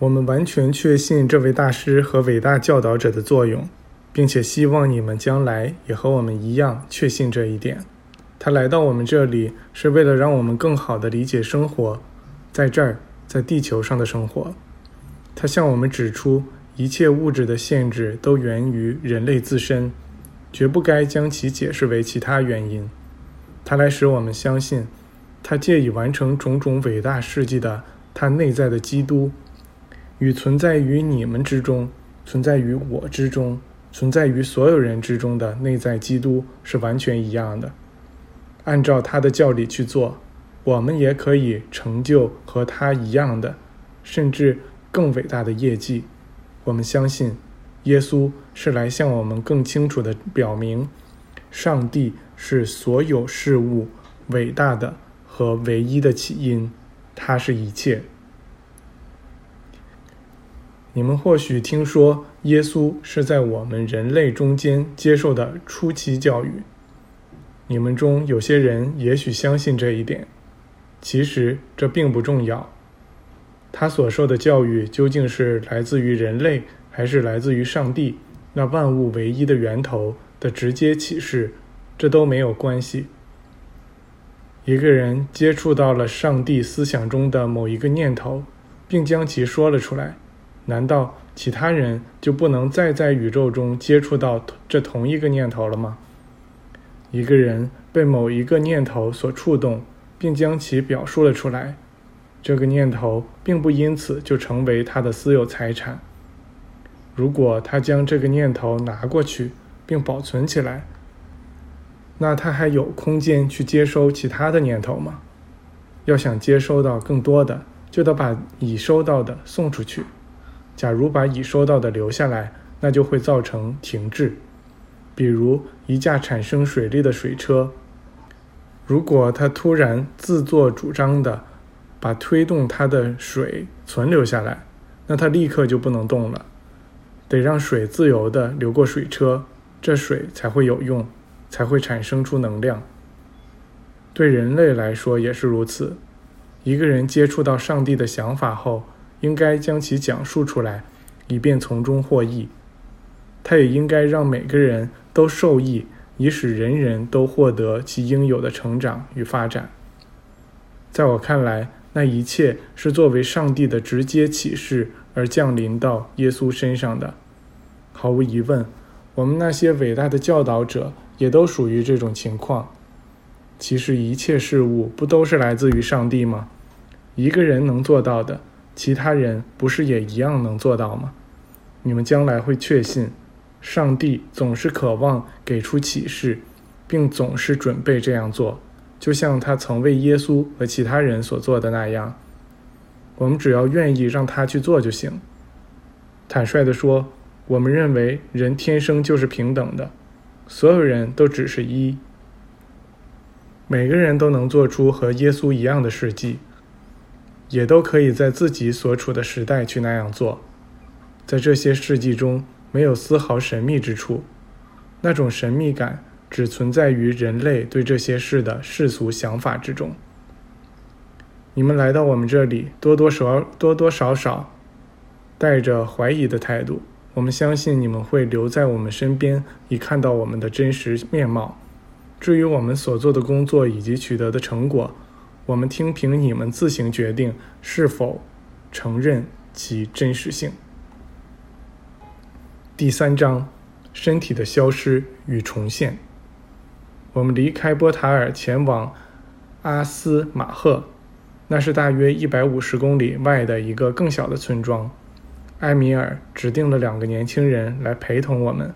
我们完全确信这位大师和伟大教导者的作用，并且希望你们将来也和我们一样确信这一点。他来到我们这里是为了让我们更好地理解生活，在这儿，在地球上的生活。他向我们指出，一切物质的限制都源于人类自身，绝不该将其解释为其他原因。他来使我们相信，他借以完成种种伟大事迹的他内在的基督。与存在于你们之中、存在于我之中、存在于所有人之中的内在基督是完全一样的。按照他的教理去做，我们也可以成就和他一样的，甚至更伟大的业绩。我们相信，耶稣是来向我们更清楚地表明，上帝是所有事物伟大的和唯一的起因，他是一切。你们或许听说，耶稣是在我们人类中间接受的初期教育。你们中有些人也许相信这一点，其实这并不重要。他所受的教育究竟是来自于人类，还是来自于上帝那万物唯一的源头的直接启示，这都没有关系。一个人接触到了上帝思想中的某一个念头，并将其说了出来。难道其他人就不能再在宇宙中接触到这同一个念头了吗？一个人被某一个念头所触动，并将其表述了出来，这个念头并不因此就成为他的私有财产。如果他将这个念头拿过去并保存起来，那他还有空间去接收其他的念头吗？要想接收到更多的，就得把已收到的送出去。假如把已收到的留下来，那就会造成停滞。比如一架产生水力的水车，如果它突然自作主张的把推动它的水存留下来，那它立刻就不能动了。得让水自由的流过水车，这水才会有用，才会产生出能量。对人类来说也是如此。一个人接触到上帝的想法后。应该将其讲述出来，以便从中获益。他也应该让每个人都受益，以使人人都获得其应有的成长与发展。在我看来，那一切是作为上帝的直接启示而降临到耶稣身上的。毫无疑问，我们那些伟大的教导者也都属于这种情况。其实，一切事物不都是来自于上帝吗？一个人能做到的。其他人不是也一样能做到吗？你们将来会确信，上帝总是渴望给出启示，并总是准备这样做，就像他曾为耶稣和其他人所做的那样。我们只要愿意让他去做就行。坦率地说，我们认为人天生就是平等的，所有人都只是一，每个人都能做出和耶稣一样的事迹。也都可以在自己所处的时代去那样做，在这些事迹中没有丝毫神秘之处，那种神秘感只存在于人类对这些事的世俗想法之中。你们来到我们这里，多多少多多少少带着怀疑的态度，我们相信你们会留在我们身边，以看到我们的真实面貌。至于我们所做的工作以及取得的成果，我们听凭你们自行决定是否承认其真实性。第三章：身体的消失与重现。我们离开波塔尔，前往阿斯马赫，那是大约一百五十公里外的一个更小的村庄。埃米尔指定了两个年轻人来陪同我们，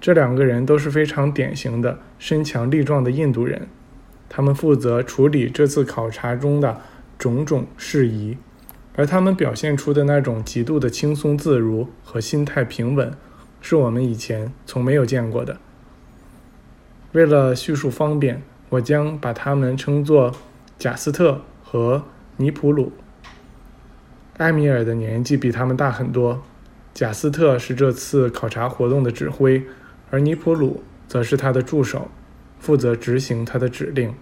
这两个人都是非常典型的身强力壮的印度人。他们负责处理这次考察中的种种事宜，而他们表现出的那种极度的轻松自如和心态平稳，是我们以前从没有见过的。为了叙述方便，我将把他们称作贾斯特和尼普鲁。埃米尔的年纪比他们大很多。贾斯特是这次考察活动的指挥，而尼普鲁则是他的助手。负责执行他的指令。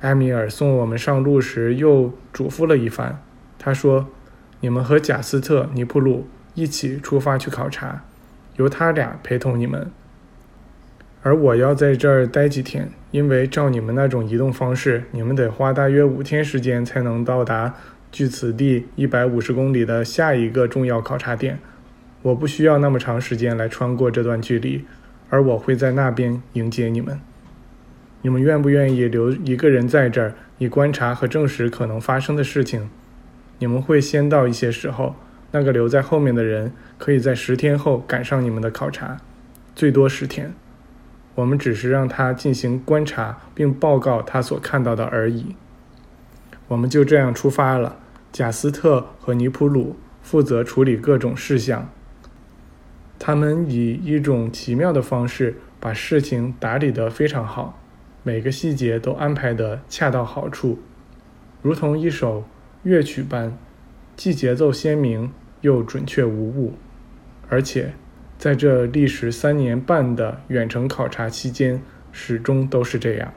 埃米尔送我们上路时又嘱咐了一番。他说：“你们和贾斯特、尼普鲁一起出发去考察，由他俩陪同你们。而我要在这儿待几天，因为照你们那种移动方式，你们得花大约五天时间才能到达距此地一百五十公里的下一个重要考察点。我不需要那么长时间来穿过这段距离，而我会在那边迎接你们。你们愿不愿意留一个人在这儿，以观察和证实可能发生的事情？你们会先到一些时候，那个留在后面的人可以在十天后赶上你们的考察，最多十天。我们只是让他进行观察并报告他所看到的而已。我们就这样出发了。贾斯特和尼普鲁负责处理各种事项。他们以一种奇妙的方式把事情打理得非常好。每个细节都安排得恰到好处，如同一首乐曲般，既节奏鲜明又准确无误。而且，在这历时三年半的远程考察期间，始终都是这样。